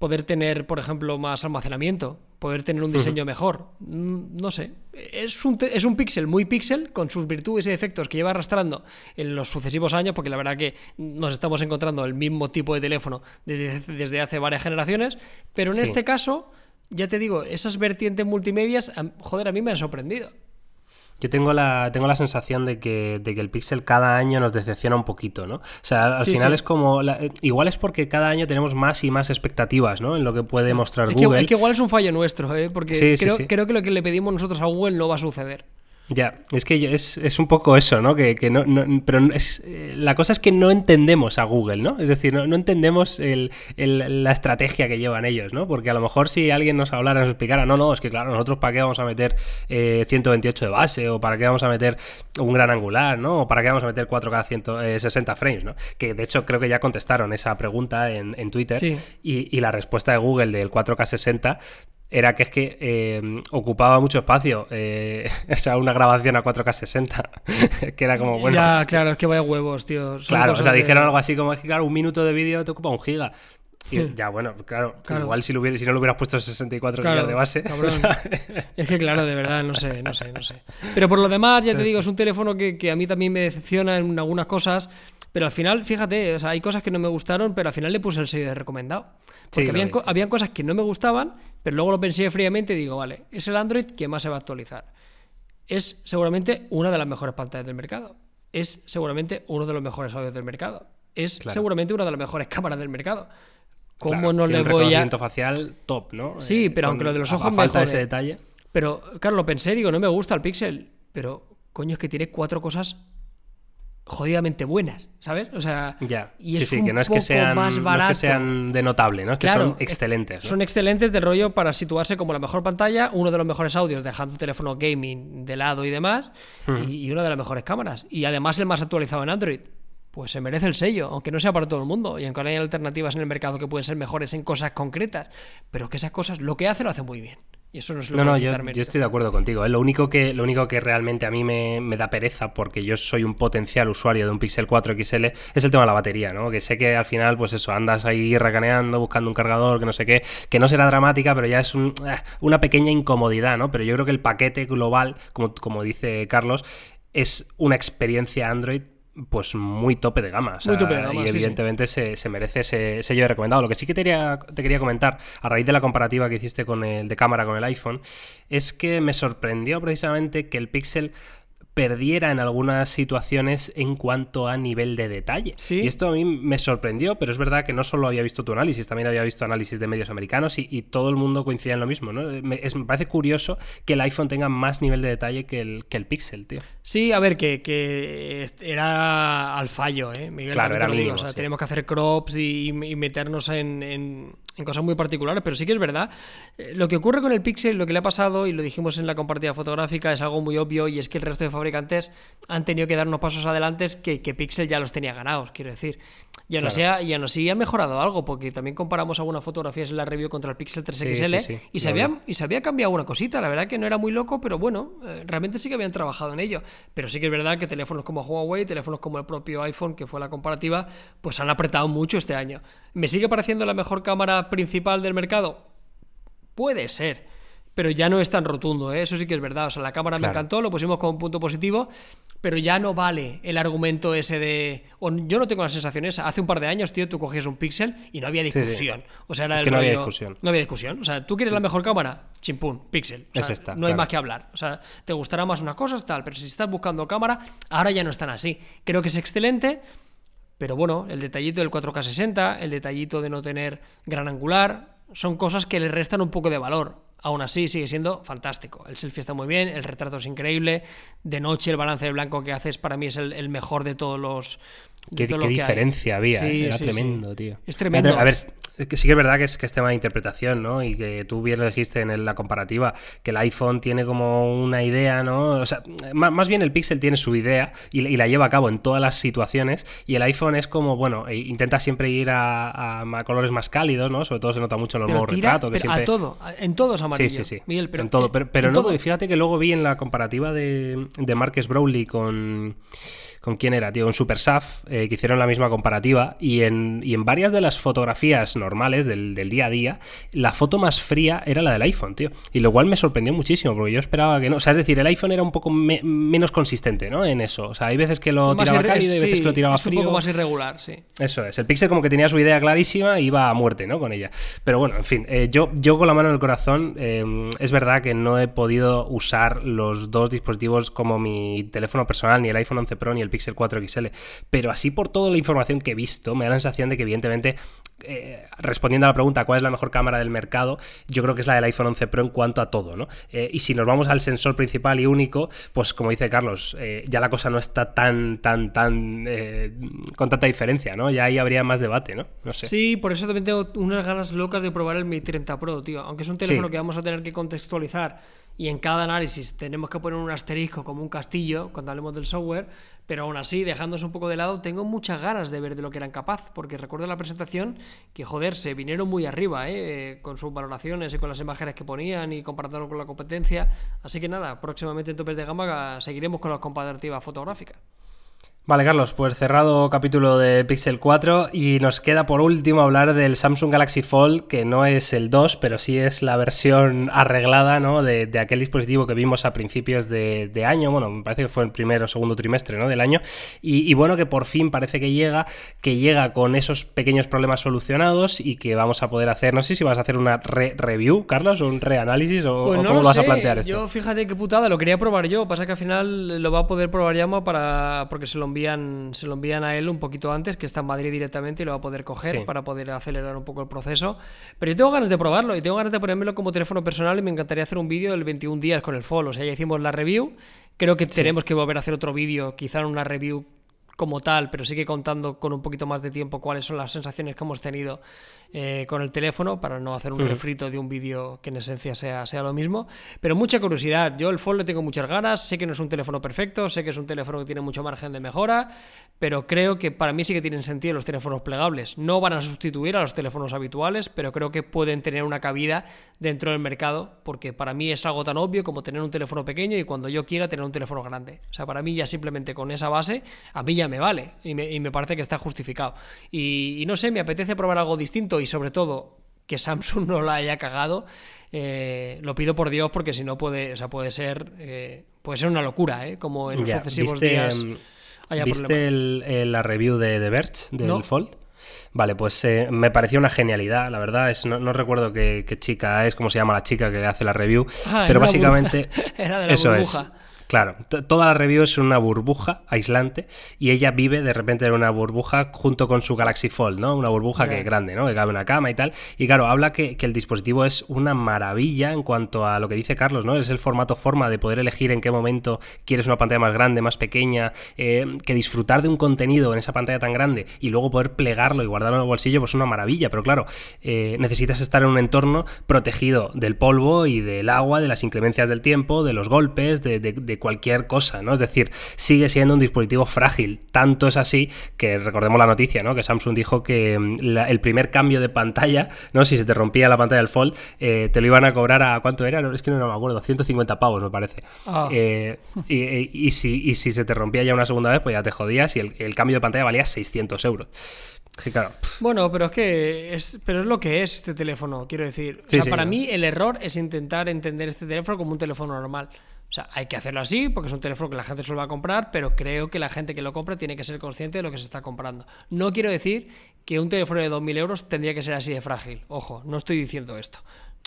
poder tener, por ejemplo, más almacenamiento, poder tener un diseño mejor. Mm, no sé, es un, es un píxel muy píxel con sus virtudes y defectos que lleva arrastrando en los sucesivos años, porque la verdad que nos estamos encontrando el mismo tipo de teléfono desde, desde hace varias generaciones, pero en este caso, ya te digo, esas vertientes multimedias, joder, a mí me han sorprendido. Yo tengo la, tengo la sensación de que, de que, el Pixel cada año nos decepciona un poquito, ¿no? O sea, al final es como. igual es porque cada año tenemos más y más expectativas, ¿no? En lo que puede mostrar Google. es que igual es un fallo nuestro, ¿eh? Porque creo, creo que lo que le pedimos nosotros a Google no va a suceder. Ya, es que es, un poco eso, ¿no? Que, no, pero es, eh, la cosa es que no entendemos a Google, ¿no? Es decir, no, entendemos la estrategia que llevan ellos, ¿no? Porque a lo mejor si alguien nos hablara, nos explicara, no, no, es que claro, nosotros para qué vamos a meter 128 eh, de base, o para qué vamos a meter un gran angular, ¿no? O para qué vamos a meter 4K 160 frames, ¿no? Que de hecho creo que ya contestaron esa pregunta en, Twitter y, y la respuesta de Google del 4K 60 era que es que eh, ocupaba mucho espacio. Eh, o sea, una grabación a 4K 60. que era como, bueno. Ya, claro, es que vaya huevos, tío. claro, o sea, dijeron algo así como: es que, claro, un minuto de vídeo te ocupa un giga. Y ya, bueno, claro, igual si, lo si no lo hubieras puesto 64 claro, de base. es que, claro, de verdad, no sé, no sé, no sé. Pero por lo demás, ya te digo, es un teléfono que, que a mí también me decepciona en algunas cosas. Pero al final, fíjate, o sea, hay cosas que no me gustaron, pero al final le puse el sello de recomendado. Porque habían, habían, cosas que no me gustaban, pero luego lo pensé fríamente y digo, vale, es el Android que más se va a actualizar. Es seguramente una de las mejores pantallas del mercado. Es seguramente uno de los mejores audios del mercado. Es seguramente una de las mejores cámaras del mercado. ¿Cómo no le voy a. facial top, ¿no? Sí, pero aunque lo de los ojos me falta ese detalle. Pero, claro, lo pensé, digo, no me gusta el Pixel. Pero, coño, es que tiene cuatro cosas jodidamente buenas, ¿sabes? O sea, ya. y es sí, que no es que sean, más barato. No es que sean de notable, ¿no? Es que son excelentes. Son excelentes del rollo para situarse como la mejor pantalla, uno de los mejores audios, dejando un teléfono gaming de lado y demás, hmm. y, y, una de las mejores cámaras. Y además el más actualizado en Android. Pues se merece el sello, aunque no sea para todo el mundo, y aunque hay alternativas en el mercado que pueden ser mejores en cosas concretas, pero que esas cosas, lo que hace, lo hace muy bien. Y eso no es lo no, no, yo, estoy de acuerdo contigo. ¿eh? Lo, único que, lo único que realmente a mí me, da pereza, porque yo soy un potencial usuario de un Pixel 4 XL, es el tema de la batería, ¿no? Que sé que al final, pues eso, andas ahí racaneando, buscando un cargador, que no sé qué, que no será dramática, pero ya es eh, una pequeña incomodidad, ¿no? Pero yo creo que el paquete global, como, como dice Carlos, es una experiencia Android pues muy tope de gama. y evidentemente Se, merece ese sello de recomendado. Lo que sí que te quería, te quería comentar, a raíz de la comparativa que hiciste con el de cámara con el iPhone, es que me sorprendió precisamente que el Pixel perdiera en algunas situaciones en cuanto a nivel de detalle. Y esto a mí me sorprendió, pero es verdad que no solo había visto tu análisis, también había visto análisis de medios americanos y, todo el mundo coincidía en lo mismo. ¿no? Me, parece curioso que el iPhone tenga más nivel de detalle que el, que el Pixel, tío. Sí, a ver, que, era al fallo, ¿eh? Miguel, claro, era mínimo, tenemos que hacer crops y, meternos en en cosas muy particulares, pero sí que es verdad. Eh, lo que ocurre con el Pixel, lo que le ha pasado, y lo dijimos en la compartida fotográfica, es algo muy obvio, y es que el resto de fabricantes han tenido que dar unos pasos adelante que, que Pixel ya los tenía ganados, quiero decir. Ya no, sea, ya no sí ha mejorado algo, porque también comparamos algunas fotografías en la review contra el Pixel 3 XL y, se había, y se había cambiado una cosita. La verdad que no era muy loco, pero bueno, eh, realmente sí que habían trabajado en ello. Pero sí que es verdad que teléfonos como Huawei, teléfonos como el propio iPhone, que fue la comparativa, pues han apretado mucho este año. ¿Me sigue pareciendo la mejor cámara principal del mercado? Puede ser pero ya no es tan rotundo, ¿eh? eso sí que es verdad. O sea, la cámara me encantó, lo pusimos como un punto positivo, pero ya no vale el argumento ese de. yo no tengo la sensación esa. Hace un par de años, tío, tú cogías un pixel y no había discusión. O sea, era es que no había discusión. No había discusión. O sea, tú quieres la mejor cámara, chimpún, pixel. es esta, no hay más que hablar. O sea, te gustará más unas cosas, tal, pero si estás buscando cámara, ahora ya no están así. Creo que es excelente. Pero bueno, el detallito del 4K60, el detallito de no tener gran angular, son cosas que le restan un poco de valor Aún así, sigue siendo fantástico. El selfie está muy bien, el retrato es increíble. De noche, el balance de blanco que haces para mí es el, el mejor de todos los, Qué, diferencia había, era tremendo, tío. Es tremendo. A ver, que sí que es verdad que es, que es tema de interpretación, ¿no? Y que tú bien lo dijiste en la comparativa, que el iPhone tiene como una idea, ¿no? O sea, más, bien el Pixel tiene su idea y, la lleva a cabo en todas las situaciones y el iPhone es como, bueno, e intenta siempre ir a, colores más cálidos, ¿no? Sobre todo se nota mucho en los nuevos retratos. Que A todo, en todo es amarillo. Sí, sí, sí. Miguel, pero, en todo, pero, no, fíjate que luego vi en la comparativa de, de Marques Brownlee con ¿Con quién era, tío? Un Super SAF, eh, que hicieron la misma comparativa. Y en, y en varias de las fotografías normales del, día a día, la foto más fría era la del iPhone, tío. Y lo cual me sorprendió muchísimo, porque yo esperaba que no. O sea, es decir, el iPhone era un poco menos consistente, ¿no? En eso. O sea, hay veces que lo tiraba cálido y veces que lo tiraba frío. un poco más irregular, sí. Eso es. El Pixel como que tenía su idea clarísima y iba a muerte, ¿no? Con ella. Pero bueno, en fin. Eh, yo, yo con la mano en el corazón, eh, es verdad que no he podido usar los dos dispositivos como mi teléfono personal, ni el iPhone 11 Pro, ni el Pixel 4 XL. Pero así por toda la información que he visto, me da la sensación de que evidentemente, eh, respondiendo a la pregunta cuál es la mejor cámara del mercado, yo creo que es la del iPhone 11 Pro en cuanto a todo, ¿no? Eh, y si nos vamos al sensor principal y único, pues como dice Carlos, eh, ya la cosa no está tan, tan, tan, con tanta diferencia, ¿no? Ya ahí habría más debate, ¿no? No sé. Sí, por eso también tengo unas ganas locas de probar el Mi 30 Pro, tío. Aunque es un teléfono que vamos a tener que contextualizar y en cada análisis tenemos que poner un asterisco como un castillo cuando hablemos del software, pero aún así, dejándose un poco de lado, tengo muchas ganas de ver de lo que eran capaz, porque recuerdo la presentación que, joder, se vinieron muy arriba, ¿eh? con sus valoraciones y con las imágenes que ponían y comparándolo con la competencia. Así que nada, próximamente en topes de gama seguiremos con la comparativa fotográfica. Vale, Carlos, pues cerrado capítulo de Pixel 4 y nos queda por último hablar del Samsung Galaxy Fold, que no es el 2, pero sí es la versión arreglada ¿no? de, aquel dispositivo que vimos a principios de, año, bueno, me parece que fue el primer o segundo trimestre ¿no? del año, y, bueno, que por fin parece que llega, que llega con esos pequeños problemas solucionados y que vamos a poder hacer, no sé si vas a hacer una review, Carlos, o un reanálisis, o, pues cómo lo vas a plantear esto. Yo fíjate qué putada, lo quería probar yo, pasa que al final lo va a poder probar Yama para, porque se lo envían, se lo envían a él un poquito antes, que está en Madrid directamente y lo va a poder coger para poder acelerar un poco el proceso. Pero yo tengo ganas de probarlo y tengo ganas de ponérmelo como teléfono personal y me encantaría hacer un vídeo del 21 días con el Fall. O sea, ya hicimos la review. Creo que tenemos que volver a hacer otro vídeo, quizá una review como tal, pero sigue contando con un poquito más de tiempo cuáles son las sensaciones que hemos tenido eh, con el teléfono para no hacer un refrito de un vídeo que en esencia sea, sea lo mismo. Pero mucha curiosidad. Yo el Fold le tengo muchas ganas. Sé que no es un teléfono perfecto, sé que es un teléfono que tiene mucho margen de mejora, pero creo que para mí sí que tienen sentido los teléfonos plegables. No van a sustituir a los teléfonos habituales, pero creo que pueden tener una cabida dentro del mercado, porque para mí es algo tan obvio como tener un teléfono pequeño y cuando yo quiera tener un teléfono grande. O sea, para mí ya simplemente con esa base, a mí ya me vale y me, parece que está justificado. y no sé, me apetece probar algo distinto y sobre todo que Samsung no la haya cagado, eh, lo pido por Dios porque si no puede, o sea, puede ser, eh, puede ser una locura, ¿eh? como en los sucesivos días. Em, ¿Viste la review de The Verge del Fold? Vale, pues me pareció una genialidad, la verdad. Es, no, recuerdo qué, chica es, cómo se llama la chica que hace la review, ah, pero básicamente. Era de la eso es. Claro, toda la review es una burbuja aislante y ella vive de repente en una burbuja junto con su Galaxy Fold, ¿no? Una burbuja que es grande, ¿no? Que cabe una cama y tal. Y claro, habla que, el dispositivo es una maravilla en cuanto a lo que dice Carlos, ¿no? Es el formato forma de poder elegir en qué momento quieres una pantalla más grande, más pequeña, eh, que disfrutar de un contenido en esa pantalla tan grande y luego poder plegarlo y guardarlo en el bolsillo, pues es una maravilla. Pero claro, eh, necesitas estar en un entorno protegido del polvo y del agua, de las inclemencias del tiempo, de los golpes, de, de cualquier cosa, ¿no? Es decir, sigue siendo un dispositivo frágil. Tanto es así que recordemos la noticia, ¿no? Que Samsung dijo que mm, el primer cambio de pantalla, ¿no? Si se te rompía la pantalla del Fold, eh, te lo iban a cobrar a ¿cuánto era? es que no, me acuerdo, 150 pavos me parece. Ah. Eh, y, si, si se te rompía ya una segunda vez, pues ya te jodías y el, cambio de pantalla valía 600 euros. claro. Bueno, pero es que es, pero es lo que es este teléfono, quiero decir. O sea, para mí el error es intentar entender este teléfono como un teléfono normal. O sea, hay que hacerlo así porque es un teléfono que la gente se lo va a comprar, pero creo que la gente que lo compra tiene que ser consciente de lo que se está comprando. No quiero decir que un teléfono de 2.000 euros tendría que ser así de frágil. Ojo, no estoy diciendo esto.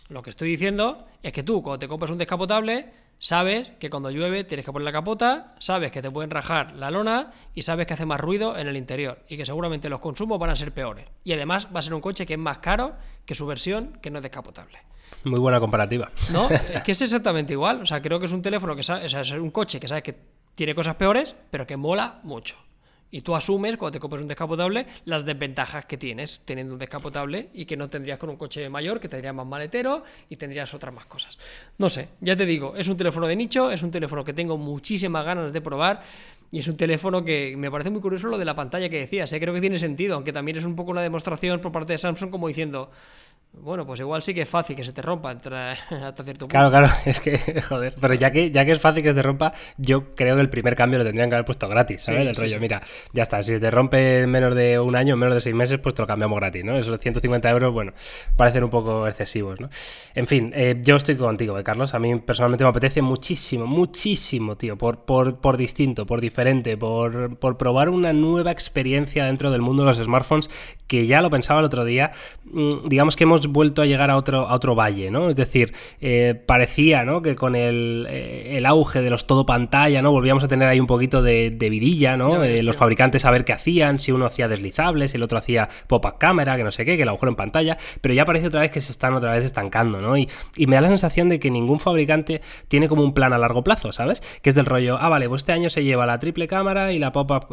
Lo que estoy diciendo es que tú, cuando te compras un descapotable, sabes que cuando llueve tienes que poner la capota, sabes que te pueden rajar la lona y sabes que hace más ruido en el interior y que seguramente los consumos van a ser peores. Y además va a ser un coche que es más caro que su versión que no es descapotable. Muy buena comparativa. No, es que es exactamente igual. O sea, creo que es un teléfono que sabe, o sea, es un coche que sabes que tiene cosas peores, pero que mola mucho. Y tú asumes, cuando te compras un descapotable, las desventajas que tienes teniendo un descapotable y que no tendrías con un coche mayor, que tendrías más maletero y tendrías otras más cosas. No sé, ya te digo, es un teléfono de nicho, es un teléfono que tengo muchísimas ganas de probar. Y es un teléfono que me parece muy curioso lo de la pantalla que decías. ¿eh? Creo que tiene sentido, aunque también es un poco una demostración por parte de Samsung como diciendo, bueno, pues igual sí que es fácil que se te rompa hasta cierto punto. Claro, claro, es que, joder, pero ya que, ya que es fácil que se te rompa, yo creo que el primer cambio lo tendrían que haber puesto gratis, ¿sabes? el rollo, mira, ya está, si te rompe en menos de un año, en menos de seis meses, pues te lo cambiamos gratis, ¿no? Esos 150 euros, bueno, parecen un poco excesivos, ¿no? En fin, eh, yo estoy contigo, ¿eh, Carlos? A mí personalmente me apetece muchísimo, muchísimo, tío, por, por, por distinto, por diferente, por, por probar una nueva experiencia dentro del mundo de los smartphones, que ya lo pensaba el otro día, mm, digamos que hemos vuelto a llegar a otro, a otro valle, ¿no? Es decir, eh, parecía, ¿no? Que con eh, el, auge de los todo pantalla, ¿no? Volvíamos a tener ahí un poquito de, vidilla, ¿no? Eh, los fabricantes a ver qué hacían, si uno hacía deslizables, si el otro hacía pop-up cámara, que no sé qué, que el agujero en pantalla, pero ya parece otra vez que se están otra vez estancando, ¿no? Y, me da la sensación de que ningún fabricante tiene como un plan a largo plazo, ¿sabes? Que es del rollo, ah, vale, pues este año se lleva la triple cámara y la pop-up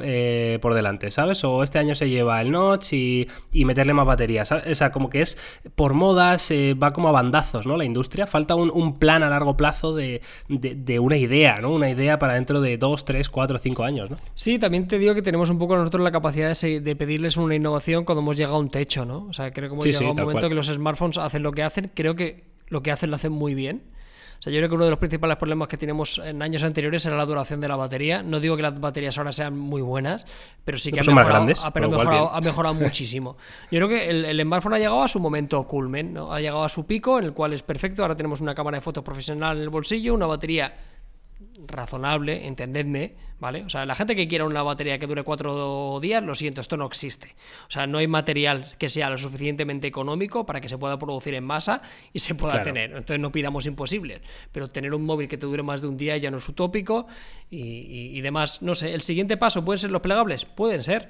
por delante, ¿sabes? O este año se lleva el notch y, y meterle más baterías, ¿sabes? O sea, como que es por modas, va como a bandazos, ¿no? La industria. Falta un, plan a largo plazo de, una idea, ¿no? Una idea para dentro de dos, tres, cuatro, cinco años, ¿no? Sí, también te digo que tenemos un poco nosotros la capacidad de, pedirles una innovación cuando hemos llegado a un techo, ¿no? O sea, creo que hemos llegado a un momento que los smartphones hacen lo que hacen. Creo que lo que hacen lo hacen muy bien. O sea, yo creo que uno de los principales problemas que tenemos en años anteriores era la duración de la batería. No digo que las baterías ahora sean muy buenas, pero sí que ha mejorado, ha, mejorado, muchísimo. Yo creo que el, el, smartphone ha llegado a su momento culmen, ¿no? ha llegado a su pico, en el cual es perfecto. Ahora tenemos una cámara de fotos profesional en el bolsillo, una batería razonable, entendedme, ¿vale? O sea, la gente que quiera una batería que dure cuatro días, lo siento, esto no existe. O sea, no hay material que sea lo suficientemente económico para que se pueda producir en masa y se pueda tener. Entonces no pidamos imposibles, pero tener un móvil que te dure más de un día ya no es utópico y, demás. No sé, el siguiente paso pueden ser los plegables, pueden ser.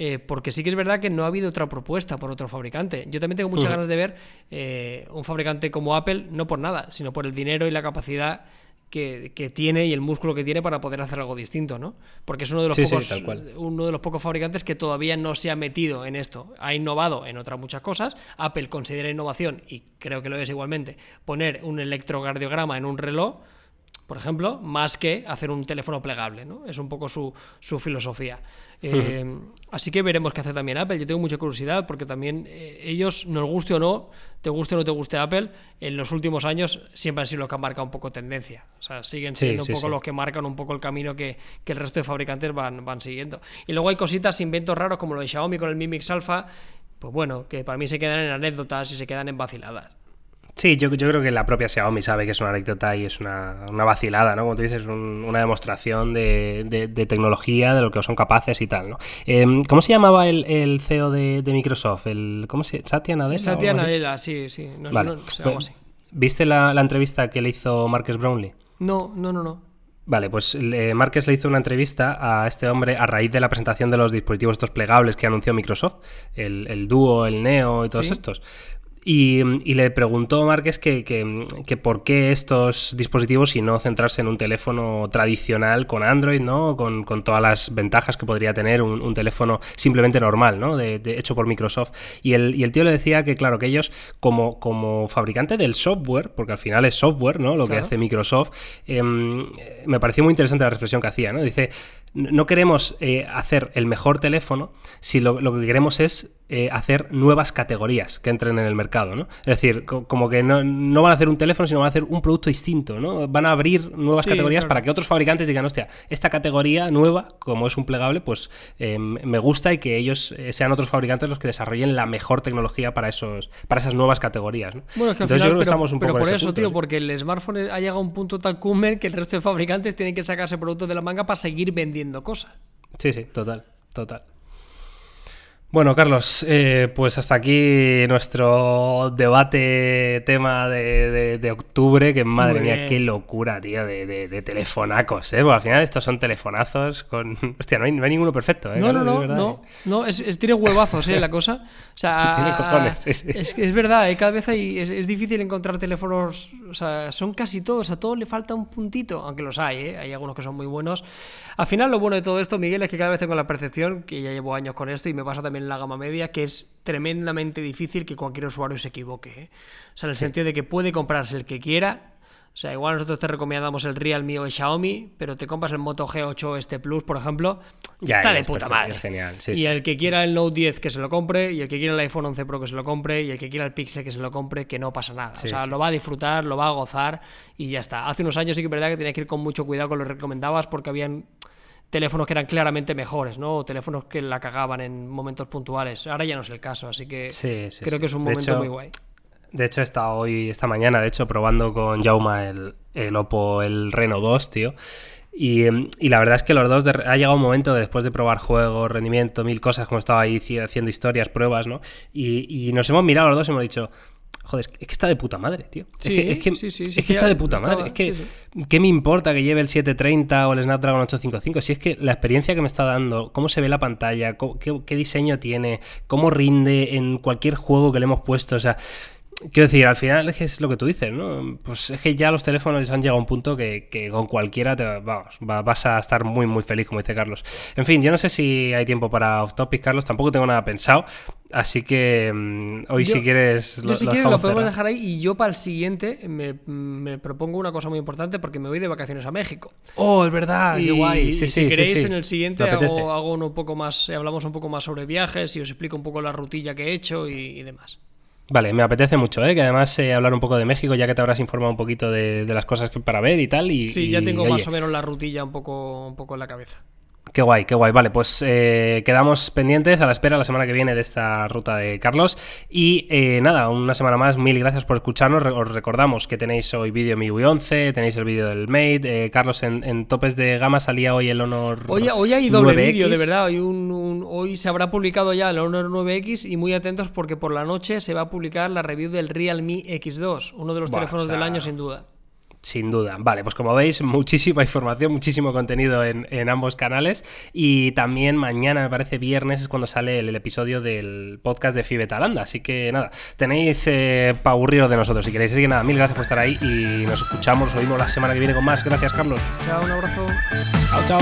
Eh, porque sí que es verdad que no ha habido otra propuesta por otro fabricante. Yo también tengo muchas ganas de ver eh, un fabricante como Apple, no por nada, sino por el dinero y la capacidad que, tiene y el músculo que tiene para poder hacer algo distinto, ¿no? Porque es uno de los pocos uno de los pocos fabricantes que todavía no se ha metido en esto. Ha innovado en otras muchas cosas. Apple considera innovación y creo que lo es igualmente poner un electrocardiograma en un reloj por ejemplo, más que hacer un teléfono plegable, ¿no? Es un poco su, su filosofía. Eh, así que veremos qué hace también Apple. Yo tengo mucha curiosidad porque también eh, ellos, nos guste o no, te guste o no te guste Apple, en los últimos años siempre han sido los que han marcado un poco tendencia. O sea, siguen siendo un poco los que marcan un poco el camino que, que, el resto de fabricantes van, van siguiendo. Y luego hay cositas, inventos raros como lo de Xiaomi con el Mi Mix Alpha, pues bueno, que para mí se quedan en anécdotas y se quedan en vaciladas. Sí, yo, yo, creo que la propia Xiaomi sabe que es una anécdota y es una, una vacilada, ¿no? Como tú dices, una demostración de, de, tecnología, de lo que son capaces y tal, ¿no? Em, ¿Cómo se llamaba el, el CEO de, de, Microsoft? El, ¿Cómo se Satya Nadella? Satya Nadella, sí, sí. vale. Pues, ¿Viste la, la, entrevista que le hizo Marcus Brownlee? No, no, no, no. Vale, pues Márquez le hizo una entrevista a este hombre a raíz de la presentación de los dispositivos estos plegables que anunció Microsoft, el, el Duo, el Neo y todos estos. Y, le preguntó Márquez que, que, por qué estos dispositivos y no centrarse en un teléfono tradicional con Android, ¿no? Con, con todas las ventajas que podría tener un, teléfono simplemente normal, ¿no? De, hecho por Microsoft. Y el, y el, tío le decía que, claro, que ellos, como, como fabricante del software, porque al final es software, ¿no? Lo que hace Microsoft, em, me pareció muy interesante la reflexión que hacía, ¿no? Dice, no queremos eh, hacer el mejor teléfono si lo, que queremos es eh, hacer nuevas categorías que entren en el mercado, ¿no? Es decir, como que no, van a hacer un teléfono, sino van a hacer un producto distinto, ¿no? Van a abrir nuevas categorías para que otros fabricantes digan, hostia, esta categoría nueva, como es un plegable, pues em, me gusta y que ellos eh, sean otros fabricantes los que desarrollen la mejor tecnología para esos para esas nuevas categorías, ¿no? Bueno, es que Entonces yo creo que estamos un poco por eso, tío, porque el smartphone ha llegado a un punto tan cumbre que el resto de fabricantes tienen que sacarse productos de la manga para seguir vendiendo cosas. Sí, sí, total, total. Bueno, Carlos, eh, pues hasta aquí nuestro debate tema de, octubre, que madre mía, qué locura, tío, de, telefonacos, ¿eh? Porque al final estos son telefonazos con... Hostia, no hay, ninguno perfecto, ¿eh? No, no, no, no, no, es, tiene huevazos, ¿eh? La cosa. O sea, tiene cojones, Es, es verdad, ¿eh? cada vez hay, es, difícil encontrar teléfonos, o sea, son casi todos, a todos le falta un puntito, aunque los hay, ¿eh? Hay algunos que son muy buenos. Al final, lo bueno de todo esto, Miguel, es que cada vez tengo la percepción, que ya llevo años con esto y me pasa también en la gama media, que es tremendamente difícil que cualquier usuario se equivoque. ¿eh? O sea, en el sentido de que puede comprarse el que quiera. O sea, igual nosotros te recomendamos el Realme o el Xiaomi, pero te compras el Moto G8 este Plus, por ejemplo, ya está de puta madre. Es genial. y el que quiera el Note 10 que se lo compre, y el que quiera el iPhone 11 Pro que se lo compre, y el que quiera el Pixel que se lo compre, que no pasa nada. o sea, lo va a disfrutar, lo va a gozar y ya está. Hace unos años sí que es verdad que tenías que ir con mucho cuidado con lo que recomendabas porque habían teléfonos que eran claramente mejores, ¿no? O teléfonos que la cagaban en momentos puntuales. Ahora ya no es el caso, así que creo que es un momento muy guay. De hecho, he estado hoy, esta mañana, de hecho, probando con Jauma el, el Oppo, el Reno 2, tío. Y, y, la verdad es que los dos ha llegado un momento que después de probar juegos, rendimiento, mil cosas, como estaba ahí haciendo historias, pruebas, ¿no? Y, y nos hemos mirado los dos y hemos dicho, Joder, es que está de puta madre, tío. es que, es que, está de puta madre. Es que, ¿qué me importa que lleve el 730 o el Snapdragon 855? Si es que la experiencia que me está dando, cómo se ve la pantalla, qué, qué diseño tiene, cómo rinde en cualquier juego que le hemos puesto, o sea Quiero decir, al final es, que es lo que tú dices, ¿no? Pues es que ya los teléfonos han llegado a un punto que, con cualquiera te, vamos, vas a estar muy, muy feliz, como dice Carlos. En fin, yo no sé si hay tiempo para off topic, Carlos, tampoco tengo nada pensado. Así que mm, hoy, si quieres, lo, yo si quieres, lo podemos dejar ahí. Y yo, para el siguiente, me, propongo una cosa muy importante porque me voy de vacaciones a México. Oh, es verdad, qué guay. Sí, si queréis, en el siguiente hago, hago, un poco más, hablamos un poco más sobre viajes y os explico un poco la rutilla que he hecho y demás. Vale, me apetece mucho, ¿eh? que además eh, hablar un poco de México, ya que te habrás informado un poquito de, las cosas que para ver y tal. Y, sí, ya tengo más o menos la rutilla un poco, un poco en la cabeza. Qué guay, qué guay. Vale, pues eh, quedamos pendientes a la espera la semana que viene de esta ruta de Carlos. Y eh, nada, una semana más, mil gracias por escucharnos. Os recordamos que tenéis hoy vídeo MIUI 11, tenéis el vídeo del Mate. Eh, Carlos, en, topes de gama salía hoy el Honor. Hoy, hoy hay doble vídeo, de verdad. Hoy, hoy se habrá publicado ya el Honor 9X y muy atentos porque por la noche se va a publicar la review del Realme X2, uno de los teléfonos del año sin duda. Sin duda. Vale, pues como veis, muchísima información, muchísimo contenido en, ambos canales. Y también mañana, me parece viernes, es cuando sale el, episodio del podcast de Fibetalanda. Así que nada, tenéis eh, para aburriros de nosotros si queréis. Así que nada, mil gracias por estar ahí y nos escuchamos, nos oímos la semana que viene con más. Gracias, Carlos. Chao, un abrazo. Chao, chao.